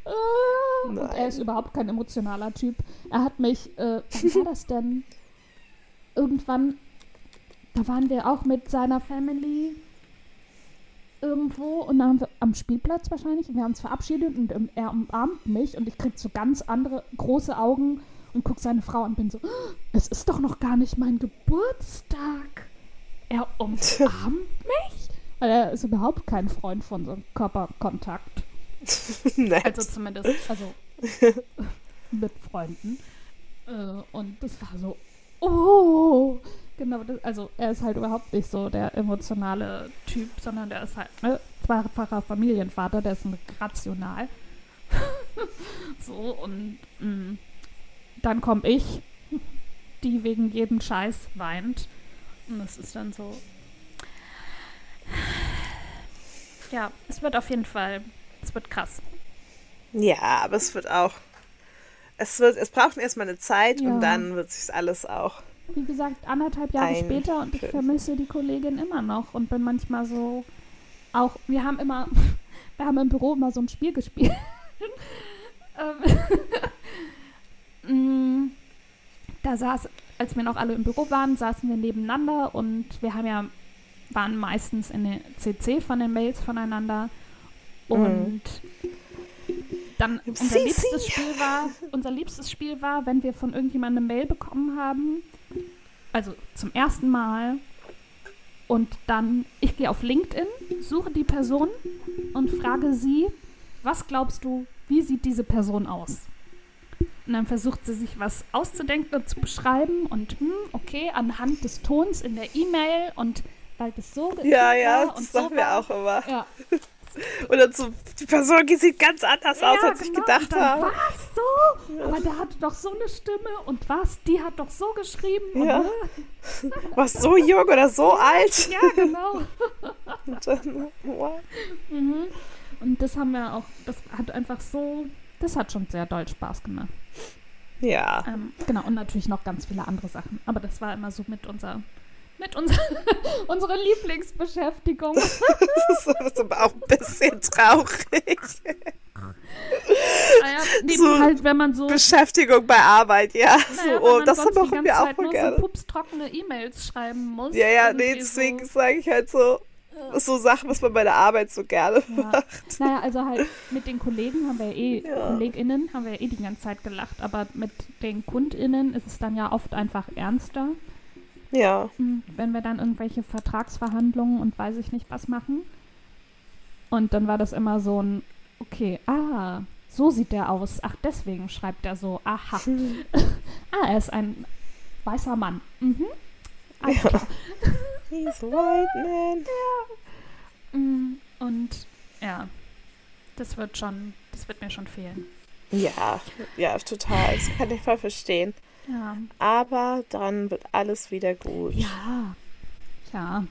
Äh, und er ist überhaupt kein emotionaler Typ. Er hat mich, äh, wann war das denn? Irgendwann, da waren wir auch mit seiner Family irgendwo und dann haben wir am Spielplatz wahrscheinlich und wir haben uns verabschiedet und ähm, er umarmt mich und ich krieg so ganz andere große Augen und guck seine Frau an und bin so, "Oh, es ist doch noch gar nicht mein Geburtstag. Er umarmt mich? Weil er ist überhaupt kein Freund von so Körperkontakt. Also zumindest, also mit Freunden. Äh, und das war so, oh, genau, das, also er ist halt überhaupt nicht so der emotionale Typ, sondern der ist halt, ne, zweifacher Familienvater, der ist ein rational. so, und mh, dann komme ich, die wegen jedem Scheiß weint. Und das ist dann so. Ja, es wird auf jeden Fall, es wird krass. Ja, aber es wird auch. Es, wird, es braucht erstmal eine Zeit Ja. und dann wird sich alles auch. wie gesagt, anderthalb Jahre Ein später und ich vermisse die Kollegin immer noch und bin manchmal so auch, wir haben immer, wir haben im Büro immer so ein Spiel gespielt. Ähm, mm, da saß, als wir noch alle im Büro waren, saßen wir nebeneinander und wir haben ja, waren meistens in der CC von den Mails voneinander. Und dann unser liebstes Spiel war, unser liebstes Spiel war, wenn wir von irgendjemandem eine Mail bekommen haben, also zum ersten Mal. Und dann, ich gehe auf LinkedIn, suche die Person und frage sie, was glaubst du, wie sieht diese Person aus? Und dann versucht sie sich was auszudenken und zu beschreiben. Und hm, okay, anhand des Tons in der E-Mail und weil das so Ja, ja, das so machen wir war. auch immer. Ja, Oder so, die Person die sieht ganz anders aus, ja, als ich genau. gedacht und dann, habe. Was so? Aber der hatte doch so eine Stimme und was? Die hat doch so geschrieben. Ja. Und, Was so jung oder so alt? ja, genau. Und dann, wow. Mhm. Und das haben wir auch, das hat einfach so, das hat schon sehr doll Spaß gemacht. Ja. Ähm, genau, und natürlich noch ganz viele andere Sachen. Aber das war immer so mit unser, mit unser, unsere Lieblingsbeschäftigung. Das ist aber auch ein bisschen traurig. naja, neben So halt, wenn man so, Beschäftigung bei Arbeit, ja. naja, so, oh, das machen wir auch mal gerne. so pupstrockene E-Mails schreiben muss. Ja, ja, nee, deswegen So, sage ich halt so, so Sachen, was man bei der Arbeit so gerne Ja. macht. Naja, also halt mit den Kollegen haben wir eh, Ja. KollegInnen haben wir eh die ganze Zeit gelacht, aber mit den KundInnen ist es dann ja oft einfach ernster. Ja. Hm, wenn wir dann irgendwelche Vertragsverhandlungen und weiß ich nicht was machen. Und dann war das immer so ein, okay, ah, so sieht der aus. Ach, deswegen schreibt er so. Aha. ah, er ist ein weißer Mann. Mhm. Klar. He's white man. Mm, Und ja, das wird schon, das wird mir schon fehlen. Ja, ja, total. Das kann ich voll verstehen. Ja. Aber dann wird alles wieder gut. Ja. Ja.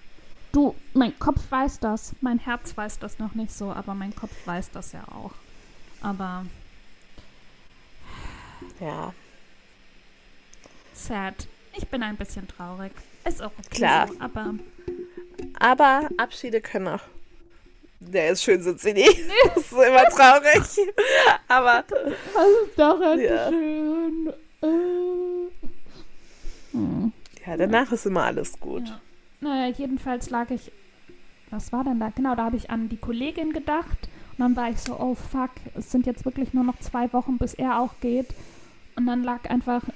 Du, mein Kopf weiß das. Mein Herz weiß das noch nicht so, aber mein Kopf weiß das ja auch. Aber Ja, sad. Ich bin ein bisschen traurig. Ist auch okay Klar. so, aber aber Abschiede können auch. Der ist schön, sind sie nie. Das ist immer traurig. Aber das ist doch Ja. schön. Hm. ja, danach ist immer alles gut. Ja. Naja, jedenfalls lag ich. Was war denn da? Genau, da habe ich an die Kollegin gedacht. Und dann war ich so, oh fuck, es sind jetzt wirklich nur noch zwei Wochen, bis er auch geht. Und dann lag einfach.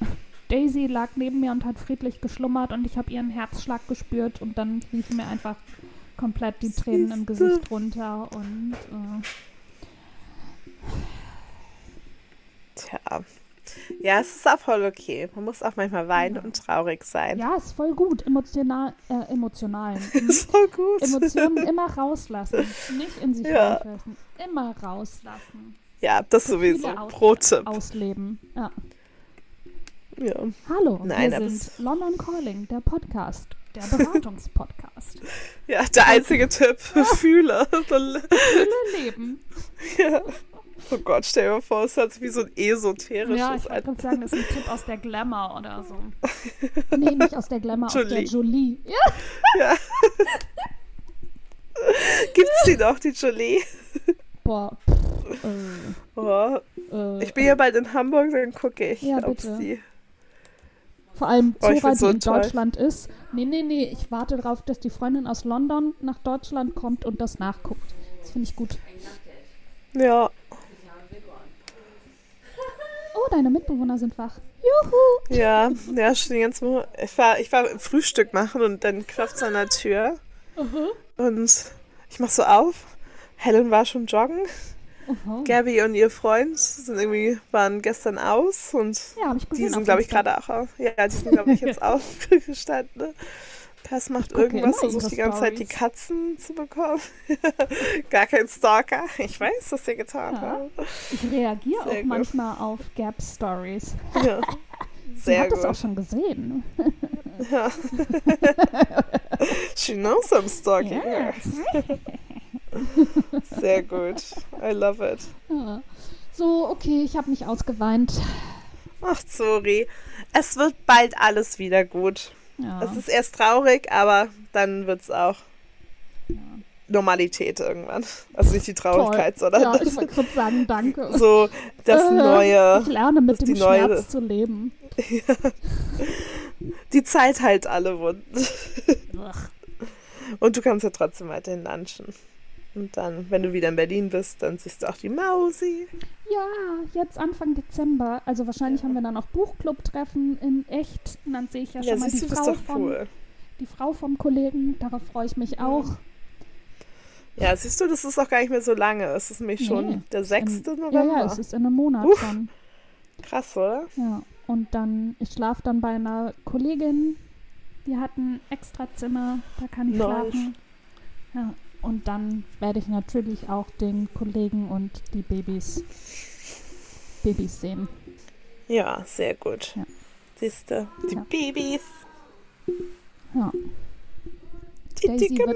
Daisy lag neben mir und hat friedlich geschlummert und ich habe ihren Herzschlag gespürt und dann liefen mir einfach komplett die Tränen im Siehste. Gesicht runter und äh, Tja. Ja, es ist auch voll okay. Man muss auch manchmal weinen und traurig sein. ja, ist voll gut. Emotional, äh, emotional. Ist voll gut. Emotionen immer rauslassen. Nicht in sich Ja. reinfressen. Immer rauslassen. Ja, das sowieso. aus- Pro-Tipp. Ausleben. Ja. Ja. Hallo, Nein, wir sind London Calling, der Podcast, der Beratungspodcast. ja, der einzige Tipp für Fühler. Viele Leben. ja. Oh Gott, stell dir mal vor, es sich wie so ein esoterisches Ja, ich wollte gerade sagen, das ist ein Tipp aus der Glamour oder so. Nee, nicht aus der Glamour, aus der Jolie. Jolie. Ja, Ja. Gibt's die noch, die Jolie? boah. Äh, Oh, äh, ich bin ja bald in Hamburg, dann gucke ich, Ja, ob's bitte. die. Vor allem Oh, Zora, die so in toll. Deutschland ist. Nee, nee, nee, ich warte darauf, dass die Freundin aus London nach Deutschland kommt und das nachguckt. Das finde ich gut. Ja, Oh, deine Mitbewohner sind wach. Juhu! ja, ja, schon die ganze Woche. Ich war, ich war Frühstück machen und dann klopft es an der Tür. Und ich mach so auf. Helen war schon joggen. Aha. Gabby und ihr Freund sind irgendwie, waren gestern aus und Ja, habe ich gesehen. die sind, glaube ich, gerade auch auf. Ja, die sind, glaube ich, jetzt aufgestanden. Pers macht irgendwas, versucht die ganze Zeit die. Katzen zu bekommen. Gar kein Stalker. Ich weiß, was sie getan Ja. haben. Ich reagiere Sehr auch gut. manchmal auf Gap Stories. Ja. Sie Sehr hat das auch gut. schon gesehen. Ja. She knows I'm stalking her. Sehr gut. I love it. Ja. So, okay, ich habe mich ausgeweint. Ach, sorry. Es wird bald alles wieder gut. Ja. Es ist erst traurig, aber dann wird es auch Normalität irgendwann. Also nicht die Traurigkeit, Toll. sondern Ja, das, ich wollte sagen, danke. so das Äh, neue, Ich lerne mit dem die neue- Schmerz zu leben. die Zeit heilt alle Wunden. Und du kannst ja trotzdem weiterhin lunchen. Und dann, wenn du wieder in Berlin bist, dann siehst du auch die Mausi. Ja, jetzt Anfang Dezember. Also wahrscheinlich haben wir dann auch Buchclub-Treffen in echt. Und dann sehe ich ja schon Ja, mal siehst die du, Frau, vom, cool. die Frau vom Kollegen. Darauf freue ich mich auch. Ja, siehst du, das ist auch gar nicht mehr so lange. Es ist nämlich Nee, schon der ist in- 6. Ja, November. ja, es ist in einem Monat Uff. schon. Krass, oder? Ja, und dann, ich schlafe dann bei einer Kollegin, die hat ein Extrazimmer, da kann ich Nice. schlafen. Ja, und dann werde ich natürlich auch den Kollegen und die Babys, Babys sehen. Ja, sehr gut. Ja. Siehst du, die Ja. Babys, Ja. die Daisy dicke Maus.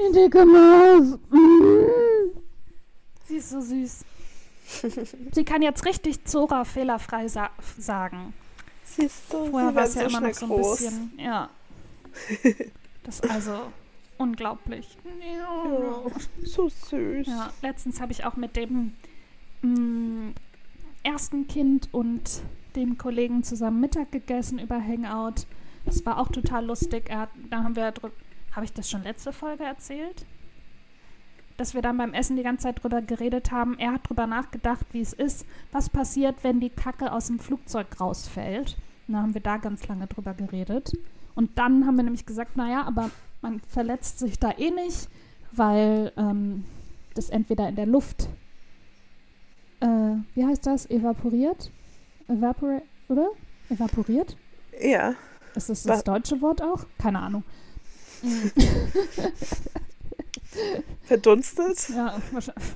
Die dicke Maus. Mm. Sie ist so süß. Sie kann jetzt richtig Zora fehlerfrei sa sagen. Siehst du, Vorher sie war es ja so immer noch so ein groß. bisschen. Ja. Das also unglaublich. Ja, so süß. Ja, letztens habe ich auch mit dem mm, ersten Kind und dem Kollegen zusammen Mittag gegessen über Hangout. Das war auch total lustig. Er hat, da haben wir habe ich das schon letzte Folge erzählt? Dass wir dann beim Essen die ganze Zeit drüber geredet haben. Er hat drüber nachgedacht, wie es ist, was passiert, wenn die Kacke aus dem Flugzeug rausfällt. Und da haben wir da ganz lange drüber geredet. Und dann haben wir nämlich gesagt, naja, aber man verletzt sich da eh nicht, weil ähm, das entweder in der Luft, äh, wie heißt das, evaporiert? Evapor oder? Evaporiert? Ja, Ist das das deutsche Wort auch? Keine Ahnung. verdunstet. Ja,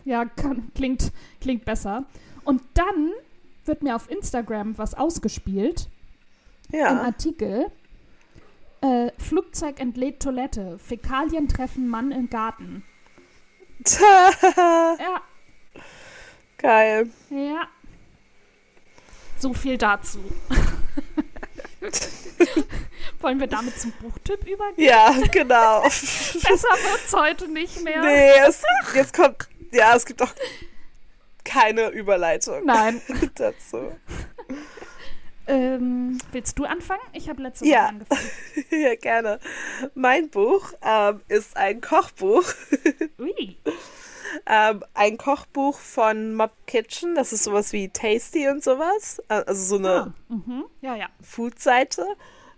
ja kann, klingt, klingt besser. Und dann wird mir auf Instagram was ausgespielt. Ein Ja, Artikel. Äh, Flugzeug entlädt Toilette. Fäkalien treffen Mann im Garten. Ja, geil. ja. So viel dazu. Wollen wir damit zum Buchtipp übergehen? Ja, genau. Besser wird's heute nicht mehr. nee, es, jetzt kommt, ja, es gibt auch keine Überleitung Nein. dazu. Ähm, willst du anfangen? Ich habe letzte Woche Ja. angefangen. Ja, gerne. Mein Buch ähm, ist ein Kochbuch. Ui. ähm, ein Kochbuch von Mob Kitchen. Das ist sowas wie Tasty und sowas. Äh, Also so eine Ah, mhm. Ja, ja. Food-Seite.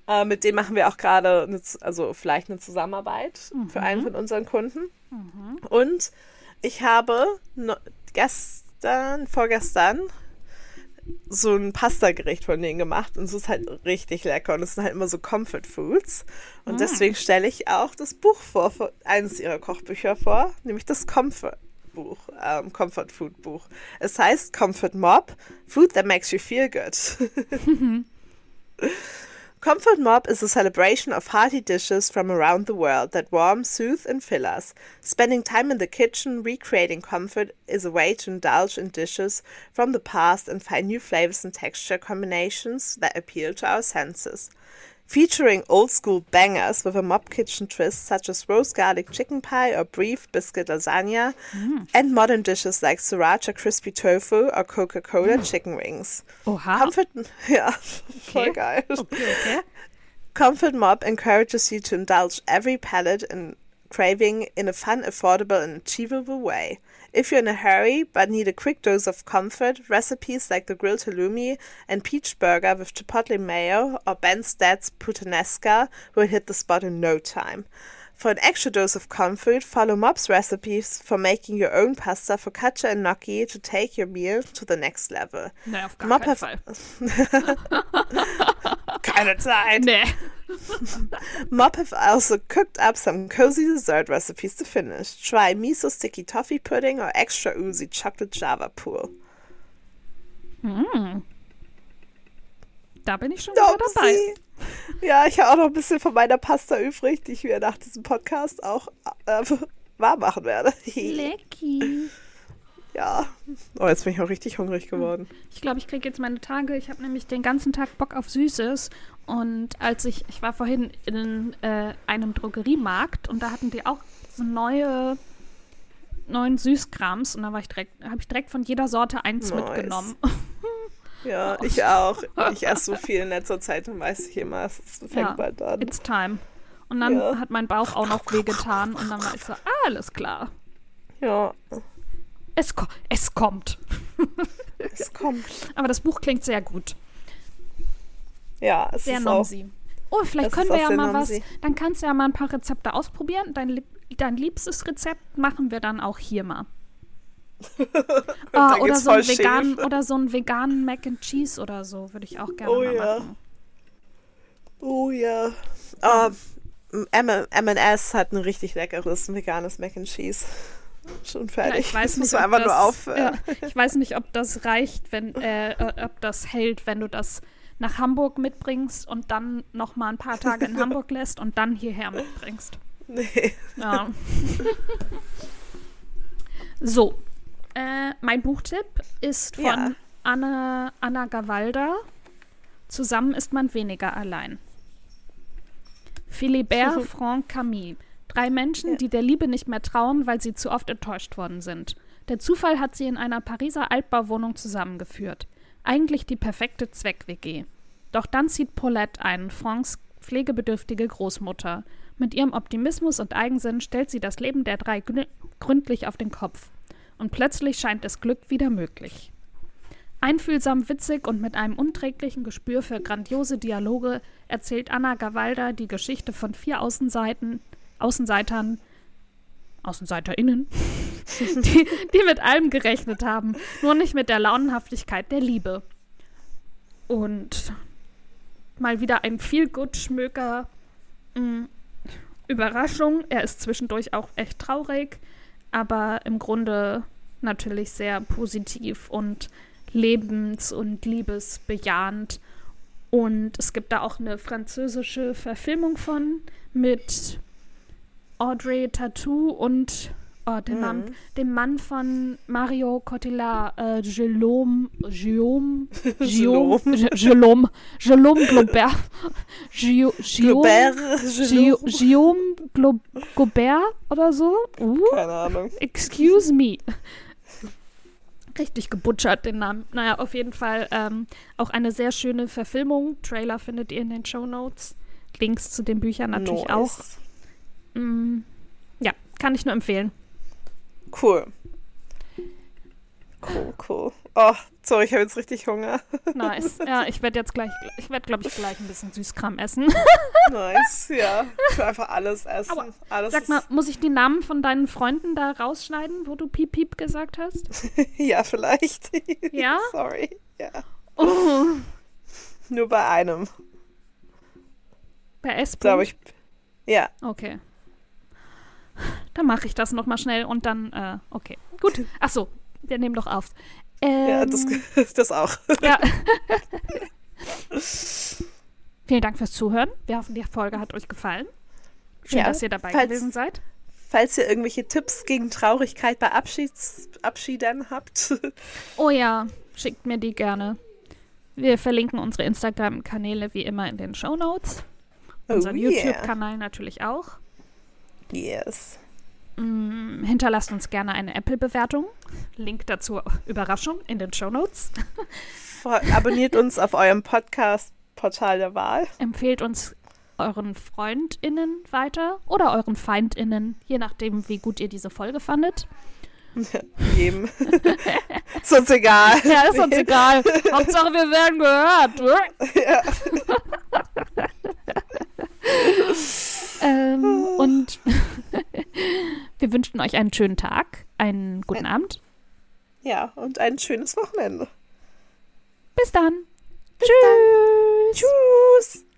Äh, mit dem machen wir auch gerade, also vielleicht eine Zusammenarbeit für einen von unseren Kunden. Und ich habe no gestern, vorgestern, so ein Pasta-Gericht von denen gemacht und es ist halt richtig lecker und es sind halt immer so Comfort Foods und deswegen stelle ich auch das Buch vor, vor- eines ihrer Kochbücher vor, nämlich das Comfort Buch, ähm, Comfort Food Buch. Es heißt Comfort Mob, Food that makes you feel good. Comfort Mob is a celebration of hearty dishes from around the world that warm, soothe, and fill us. Spending time in the kitchen recreating comfort is a way to indulge in dishes from the past and find new flavors and texture combinations that appeal to our senses. Featuring old school bangers with a mob kitchen twist such as roast garlic chicken pie or beef biscuit lasagna, mm. and modern dishes like sriracha crispy tofu or Coca Cola mm. chicken wings. Oha. Comfort, voll geil. Okay, okay. Comfort Mob encourages you to indulge every palate and craving in a fun, affordable, and achievable way. If you're in a hurry but need a quick dose of comfort, recipes like the grilled halloumi and peach burger with chipotle mayo or Ben's Dad's puttanesca will hit the spot in no time. For an extra dose of comfort, follow Mob's recipes for making your own pasta, focaccia, and gnocchi to take your meal to the next level. Nee, auf gar Mob keinen Fall. Keine Zeit! Nee. Mop have also cooked up some cozy dessert recipes to finish. Try miso sticky toffee pudding or extra oozy chocolate java pool. Da bin ich schon wieder dabei. Ja, ich habe auch noch ein bisschen von meiner Pasta übrig, die ich mir nach diesem Podcast auch äh, warm machen werde. Lecky. ja. Oh, jetzt bin ich auch richtig hungrig geworden. Ich glaube, ich kriege jetzt meine Tage. Ich habe nämlich den ganzen Tag Bock auf Süßes. Und als ich, ich war vorhin in äh, einem Drogeriemarkt und da hatten die auch so neue, neuen Süßkrams und da war ich direkt, habe ich direkt von jeder Sorte eins Nice. mitgenommen. Ja, ich auch. Ich esse so viel in letzter Zeit und weiß ich immer, es fängt Ja, bald an. It's time. Und dann Ja. hat mein Bauch auch noch wehgetan und dann war ich so, ah, alles klar. Ja, Es, ko es kommt. es kommt. Aber das Buch klingt sehr gut. Ja, es Sehr ist auch. nomsi. Oh, vielleicht können wir auch ja sehr mal was. Dann kannst du ja mal ein paar Rezepte ausprobieren. Dein, dein liebstes Rezept machen wir dann auch hier mal. Ah, dann oder, so einen veganen, oder so einen veganen Mac and Cheese oder so. Würde ich auch gerne Oh ja. machen. Oh ja. Ah, M- M&S hat ein richtig leckeres veganes Mac and Cheese. Schon Ja, fertig. ich weiß nicht, das, nur auf. äh, ja, ich weiß nicht, ob das reicht, wenn, äh, äh, ob das hält, wenn du das nach Hamburg mitbringst und dann noch mal ein paar Tage in Hamburg lässt und dann hierher mitbringst. Nee. Ja. so, äh, mein Buchtipp ist von Ja. Anna, Anna Gavalda. Zusammen ist man weniger allein. Philibert Franck Camille. Drei Menschen, Ja. die der Liebe nicht mehr trauen, weil sie zu oft enttäuscht worden sind. Der Zufall hat sie in einer Pariser Altbauwohnung zusammengeführt. Eigentlich die perfekte Zweck-WG. Doch dann zieht Paulette ein, Francs pflegebedürftige Großmutter. Mit ihrem Optimismus und Eigensinn stellt sie das Leben der drei grü- gründlich auf den Kopf. Und plötzlich scheint das Glück wieder möglich. Einfühlsam, witzig und mit einem unträglichen Gespür für grandiose Dialoge erzählt Anna Gavalda die Geschichte von vier Außenseiten, Außenseitern, AußenseiterInnen, die, die mit allem gerechnet haben, nur nicht mit der Launenhaftigkeit der Liebe. Und mal wieder ein viel gut schmöker mm, Überraschung. Er ist zwischendurch auch echt traurig, aber im Grunde natürlich sehr positiv und lebens- und liebesbejahend. Und es gibt da auch eine französische Verfilmung von mit Audrey Tattoo und oh, den, Namen, dem Mann von Mario Cotillard, äh, Guillaume, Guillaume, Guillaume, Guillaume Gio- Gobert, Guillaume, Guillaume Glo- Gobert oder so. Uh, Keine Ahnung. excuse me. Richtig gebutschert den Namen. Naja, auf jeden Fall ähm, auch eine sehr schöne Verfilmung. Trailer findet ihr in den Show Notes. Links zu den Büchern natürlich Nice. auch. Mm, ja, kann ich nur empfehlen. Cool. Cool, cool. Oh, sorry, ich habe jetzt richtig Hunger. Nice. ja, ich werde jetzt gleich, ich werde, glaube ich, gleich ein bisschen Süßkram essen. Nice, ja. Ich will einfach alles essen. Aua. alles Sag mal, muss ich die Namen von deinen Freunden da rausschneiden, wo du Piep Piep gesagt hast? Ja, vielleicht. Ja? Sorry. Ja. Oh, Nur bei einem, bei S. glaube ich. Ja. Okay. Dann mache ich das nochmal schnell und dann, äh, okay. Gut. Ach so, wir nehmen doch auf. Ähm, Ja, das, das auch. ja. Vielen Dank fürs Zuhören. Wir hoffen, die Folge hat euch gefallen. Schön, Ja, dass ihr dabei falls- gewesen seid. Falls ihr irgendwelche Tipps gegen Traurigkeit bei Abschieds Abschieden habt, Oh ja, schickt mir die gerne. Wir verlinken unsere Instagram-Kanäle wie immer in den Show Notes. Oh, Unseren yeah. YouTube-Kanal natürlich auch. Yes. Mm, hinterlasst uns gerne eine Apple-Bewertung. Link dazu, Überraschung, in den Show Notes. Abonniert uns auf eurem Podcast-Portal der Wahl. Empfehlt uns euren FreundInnen weiter oder euren FeindInnen, je nachdem, wie gut ihr diese Folge fandet. Jedem. ist uns egal. Ja, ist uns egal. Hauptsache, wir werden gehört. Ähm, ah. und wir wünschen euch einen schönen Tag, einen guten ein, Abend. Ja, und ein schönes Wochenende. Bis dann. Bis Tschüss. Dann. Tschüss.